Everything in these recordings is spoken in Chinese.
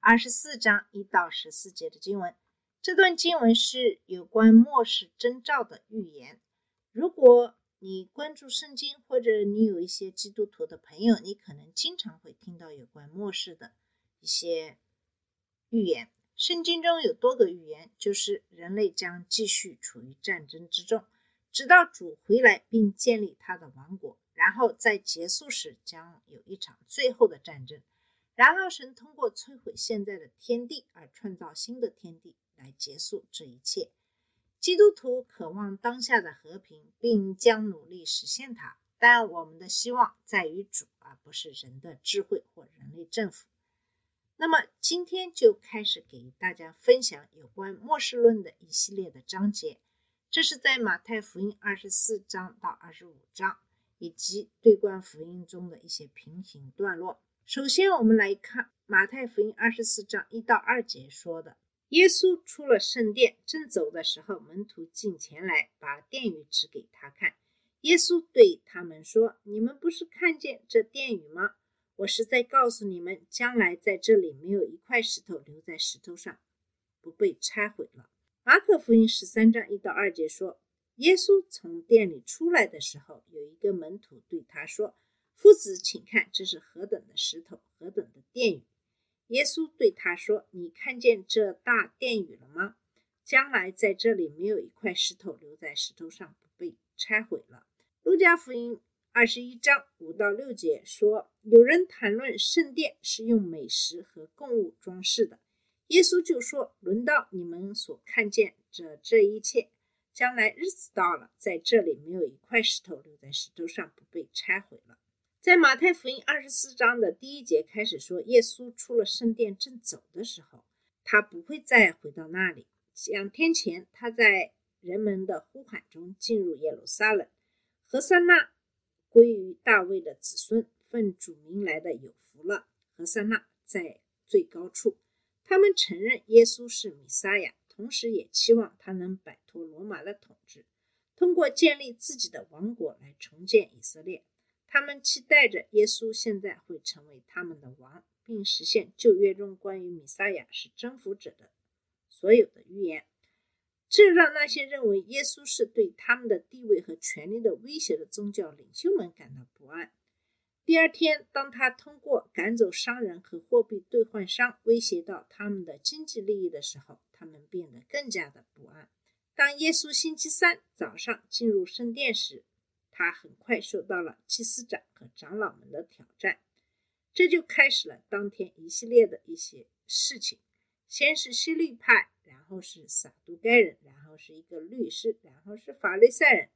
二十四章一到十四节的经文。这段经文是有关末世征兆的预言。如果你关注圣经，或者你有一些基督徒的朋友，你可能经常会听到有关末世的一些预言。圣经中有多个预言，就是人类将继续处于战争之中，直到主回来并建立他的王国。然后在结束时将有一场最后的战争，然后神通过摧毁现在的天地而创造新的天地来结束这一切。基督徒渴望当下的和平，并将努力实现它，但我们的希望在于主，而不是人的智慧或人类政府。那么今天就开始给大家分享有关末世论的一系列的章节，这是在马太福音二十四章到二十五章。以及对观福音中的一些平行段落。首先，我们来看马太福音二十四章一到二节说的：耶稣出了圣殿，正走的时候，门徒进前来，把殿宇指给他看。耶稣对他们说：“你们不是看见这殿宇吗？我是在告诉你们，将来在这里没有一块石头留在石头上，不被拆毁了。”马可福音十三章一到二节说。耶稣从殿里出来的时候，有一个门徒对他说：“夫子，请看，这是何等的石头，何等的殿宇！”耶稣对他说：“你看见这大殿宇了吗？将来在这里没有一块石头留在石头上不被拆毁了。”路加福音二十一章五到六节说：“有人谈论圣殿是用美食和供物装饰的，耶稣就说：‘轮到你们所看见这这一切。’”将来日子到了，在这里没有一块石头留在石头上不被拆毁了。在马太福音二十四章的第一节开始说，耶稣出了圣殿正走的时候，他不会再回到那里。两天前，他在人们的呼喊中进入耶路撒冷。何塞纳归于大卫的子孙，奉主名来的有福了。何塞纳在最高处，他们承认耶稣是弥撒亚。同时也期望他能摆脱罗马的统治，通过建立自己的王国来重建以色列。他们期待着耶稣现在会成为他们的王，并实现旧约中关于弥撒亚是征服者的所有的预言。这让那些认为耶稣是对他们的地位和权力的威胁的宗教领袖们感到不安。第二天，当他通过赶走商人和货币兑换商威胁到他们的经济利益的时候，他们变得更加的不安。当耶稣星期三早上进入圣殿时，他很快受到了祭司长和长老们的挑战，这就开始了当天一系列的一些事情。先是希律派，然后是撒都该人，然后是一个律师，然后是法利赛人。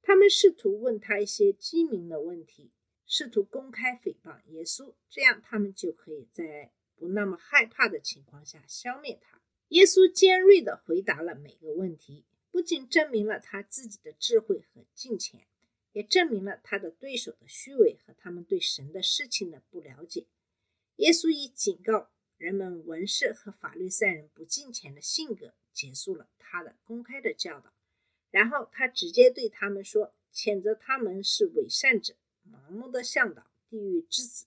他们试图问他一些机敏的问题，试图公开诽谤耶稣，这样他们就可以在不那么害怕的情况下消灭他。耶稣尖锐地回答了每个问题，不仅证明了他自己的智慧和金钱，也证明了他的对手的虚伪和他们对神的事情的不了解。耶稣以警告人们文士和法律赛人不敬虔的性格结束了他的公开的教导，然后他直接对他们说，谴责他们是伪善者、盲目的向导、地狱之子、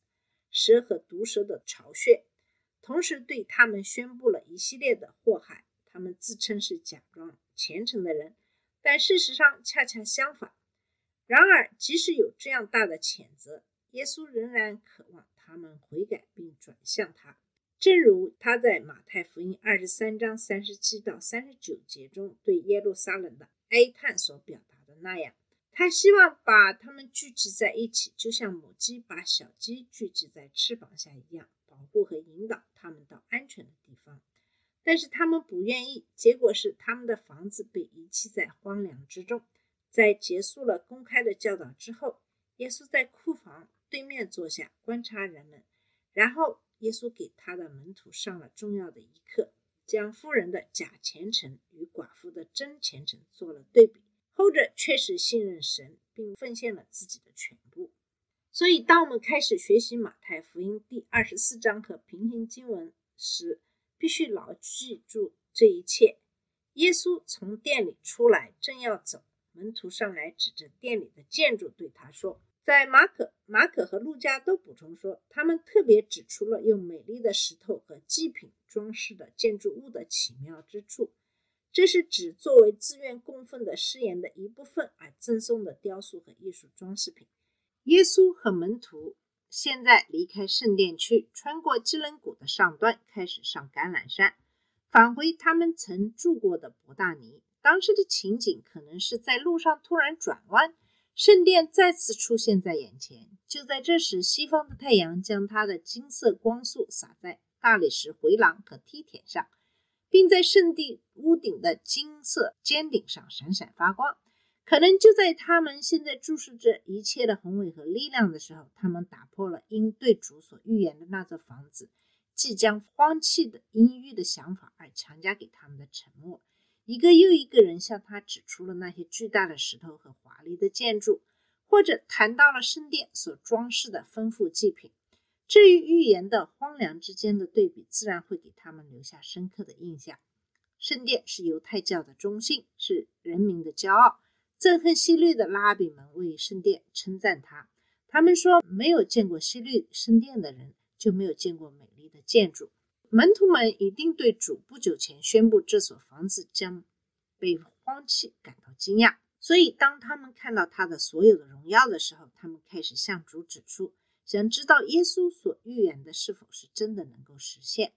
蛇和毒蛇的巢穴。同时对他们宣布了一系列的祸害。他们自称是假装虔诚的人，但事实上恰恰相反。然而，即使有这样大的谴责，耶稣仍然渴望他们悔改并转向他。正如他在马太福音二十三章三十七到三十九节中对耶路撒冷的哀叹所表达的那样，他希望把他们聚集在一起，就像母鸡把小鸡聚集在翅膀下一样。保护和引导他们到安全的地方，但是他们不愿意。结果是他们的房子被遗弃在荒凉之中。在结束了公开的教导之后，耶稣在库房对面坐下观察人们，然后耶稣给他的门徒上了重要的一课，将富人的假虔诚与寡妇的真虔诚做了对比。后者确实信任神，并奉献了自己的全部。所以，当我们开始学习马太福音第二十四章和平行经文时，必须牢记住这一切。耶稣从店里出来，正要走，门徒上来指着店里的建筑对他说：“在马可、马可和路加都补充说，他们特别指出了用美丽的石头和祭品装饰的建筑物的奇妙之处。这是指作为自愿供奉的誓言的一部分而赠送的雕塑和艺术装饰品。”耶稣和门徒现在离开圣殿区，穿过基伦谷的上端，开始上橄榄山。返回他们曾住过的伯大尼，当时的情景可能是在路上突然转弯，圣殿再次出现在眼前。就在这时，西方的太阳将它的金色光束洒在大理石回廊和梯田上，并在圣地屋顶的金色尖顶上闪闪发光。可能就在他们现在注视着一切的宏伟和力量的时候，他们打破了因对主所预言的那座房子。即将荒弃的阴郁的想法而强加给他们的沉默。一个又一个人向他指出了那些巨大的石头和华丽的建筑，或者谈到了圣殿所装饰的丰富祭品。至于预言的荒凉之间的对比，自然会给他们留下深刻的印象。圣殿是犹太教的中心，是人民的骄傲。憎恨希律的拉比们为圣殿称赞他，他们说，没有见过希律圣殿的人。就没有见过美丽的建筑。门徒们一定对主不久前宣布这所房子将被荒弃感到惊讶，所以当他们看到他的所有的荣耀的时候，他们开始向主指出，想知道耶稣所预言的是否是真的能够实现。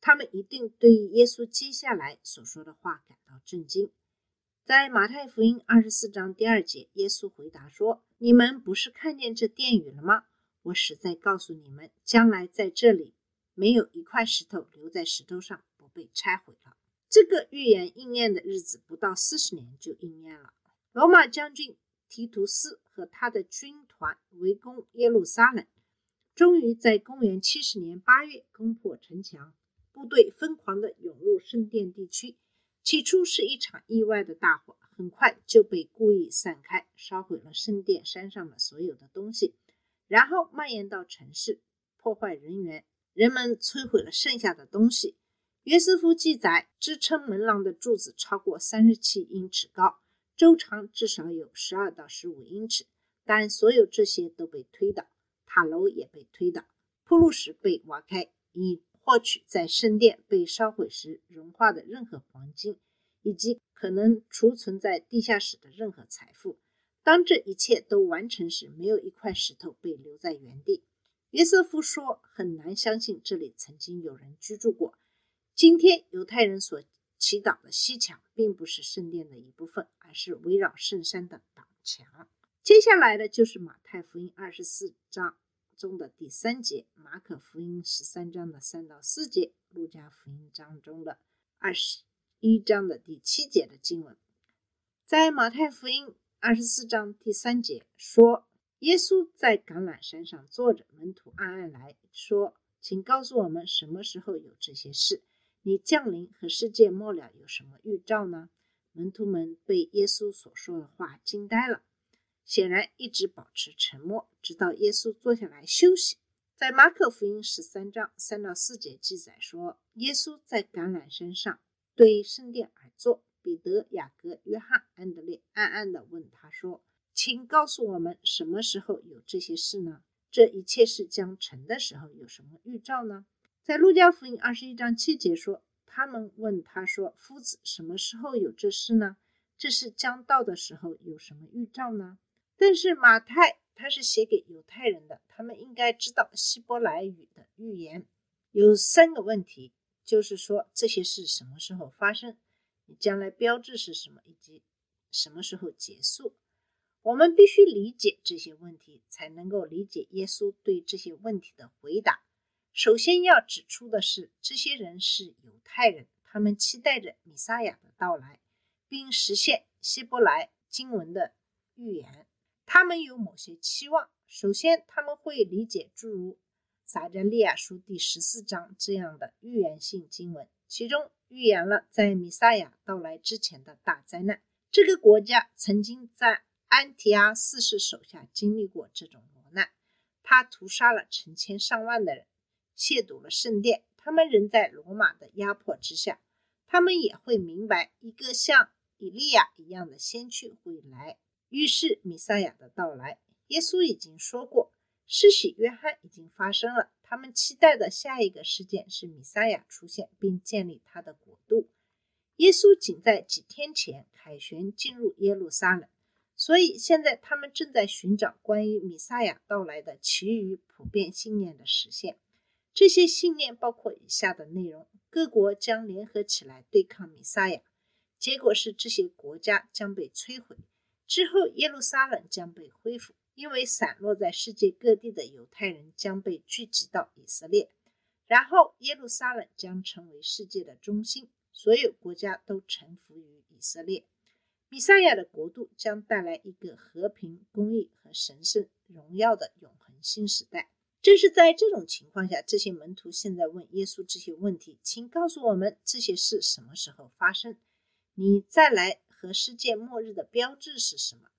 他们一定对耶稣接下来所说的话感到震惊。在马太福音二十四章第二节，耶稣回答说：“你们不是看见这殿宇了吗？”我实在告诉你们，将来在这里没有一块石头留在石头上不被拆毁了。这个预言应验的日子不到四十年就应验了。罗马将军提图斯和他的军团围攻耶路撒冷，终于在公元七十年八月攻破城墙，部队疯狂地涌入圣殿地区。起初是一场意外的大火，很快就被故意散开，烧毁了圣殿山上的所有的东西。然后蔓延到城市，破坏人员，人们摧毁了剩下的东西。约瑟夫记载，支撑门廊的柱子超过三十七英尺高，周长至少有十二到十五英尺。但所有这些都被推倒，塔楼也被推倒，铺路石被挖开，以获取在圣殿被烧毁时融化的任何黄金，以及可能储存在地下室的任何财富。当这一切都完成时，没有一块石头被留在原地。约瑟夫说：“很难相信这里曾经有人居住过。”今天犹太人所祈祷的西墙，并不是圣殿的一部分，而是围绕圣山的挡墙。接下来的就是马太福音二十四章中的第三节，马可福音十三章的三到四节，路加福音章中的二十一章的第七节的经文，在马太福音。二十四章第三节说，耶稣在橄榄山上坐着，门徒暗暗来说：“请告诉我们，什么时候有这些事？你降临和世界末了有什么预兆呢？”门徒们被耶稣所说的话惊呆了，显然一直保持沉默，直到耶稣坐下来休息。在马可福音十三章三到四节记载说，耶稣在橄榄山上对圣殿而坐。彼得、雅各、约翰、安德烈暗暗地问他说：“请告诉我们，什么时候有这些事呢？这一切事将成的时候有什么预兆呢？”在路加福音二十一章七节说：“他们问他说，夫子，什么时候有这事呢？这是将到的时候有什么预兆呢？”但是马太他是写给犹太人的，他们应该知道希伯来语的预言。有三个问题，就是说这些事什么时候发生？你将来标志是什么，以及什么时候结束？我们必须理解这些问题，才能够理解耶稣对这些问题的回答。首先要指出的是，这些人是犹太人，他们期待着弥撒亚的到来，并实现希伯来经文的预言。他们有某些期望。首先，他们会理解诸如撒迦利亚书第十四章这样的预言性经文，其中预言了在弥撒亚到来之前的大灾难。这个国家曾经在安提阿四世手下经历过这种磨难，他屠杀了成千上万的人，亵渎了圣殿。他们仍在罗马的压迫之下，他们也会明白一个像以利亚一样的先驱会来，预示弥赛亚的到来。耶稣已经说过。施洗约翰已经发生了，他们期待的下一个事件是弥赛亚出现并建立他的国度。耶稣仅在几天前凯旋进入耶路撒冷，所以现在他们正在寻找关于弥赛亚到来的其余普遍信念的实现。这些信念包括以下的内容：各国将联合起来对抗弥赛亚，结果是这些国家将被摧毁，之后耶路撒冷将被恢复。因为散落在世界各地的犹太人将被聚集到以色列，然后耶路撒冷将成为世界的中心，所有国家都臣服于以色列。比赛亚的国度将带来一个和平、公义和神圣荣耀的永恒新时代。正是在这种情况下，这些门徒现在问耶稣这些问题：“请告诉我们这些事什么时候发生？你再来和世界末日的标志是什么？”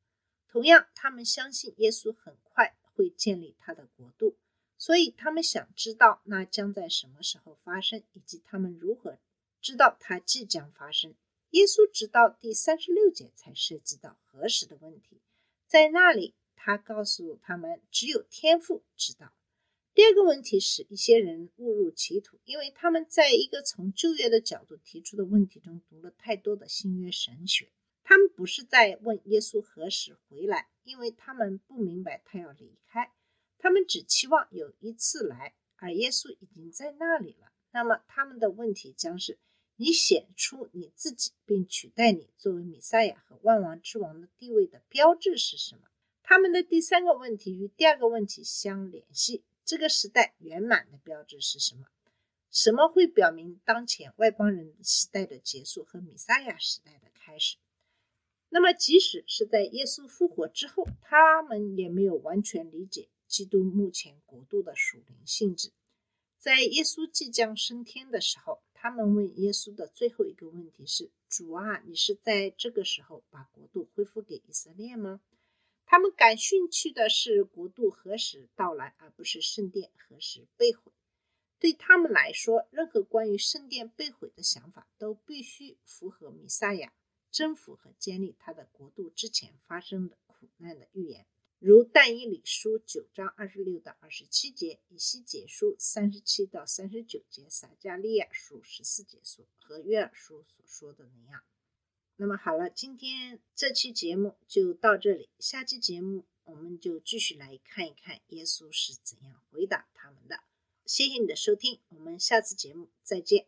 同样，他们相信耶稣很快会建立他的国度，所以他们想知道那将在什么时候发生，以及他们如何知道它即将发生。耶稣直到第三十六节才涉及到何时的问题，在那里他告诉他们，只有天父知道。第二个问题是一些人误入歧途，因为他们在一个从旧约的角度提出的问题中读了太多的新约神学。他们不是在问耶稣何时回来，因为他们不明白他要离开，他们只期望有一次来，而耶稣已经在那里了。那么他们的问题将是：你显出你自己，并取代你作为弥赛亚和万王之王的地位的标志是什么？他们的第三个问题与第二个问题相联系：这个时代圆满的标志是什么？什么会表明当前外邦人时代的结束和弥赛亚时代的开始？那么，即使是在耶稣复活之后，他们也没有完全理解基督目前国度的属灵性质。在耶稣即将升天的时候，他们问耶稣的最后一个问题是：“主啊，你是在这个时候把国度恢复给以色列吗？”他们感兴趣的是国度何时到来，而不是圣殿何时被毁。对他们来说，任何关于圣殿被毁的想法都必须符合弥赛亚。征服和建立他的国度之前发生的苦难的预言，如但以理书九章二十六到二十七节，以西结书三十七到三十九节，撒加利亚书十四节所和约尔书所说的那样。那么好了，今天这期节目就到这里，下期节目我们就继续来看一看耶稣是怎样回答他们的。谢谢你的收听，我们下次节目再见。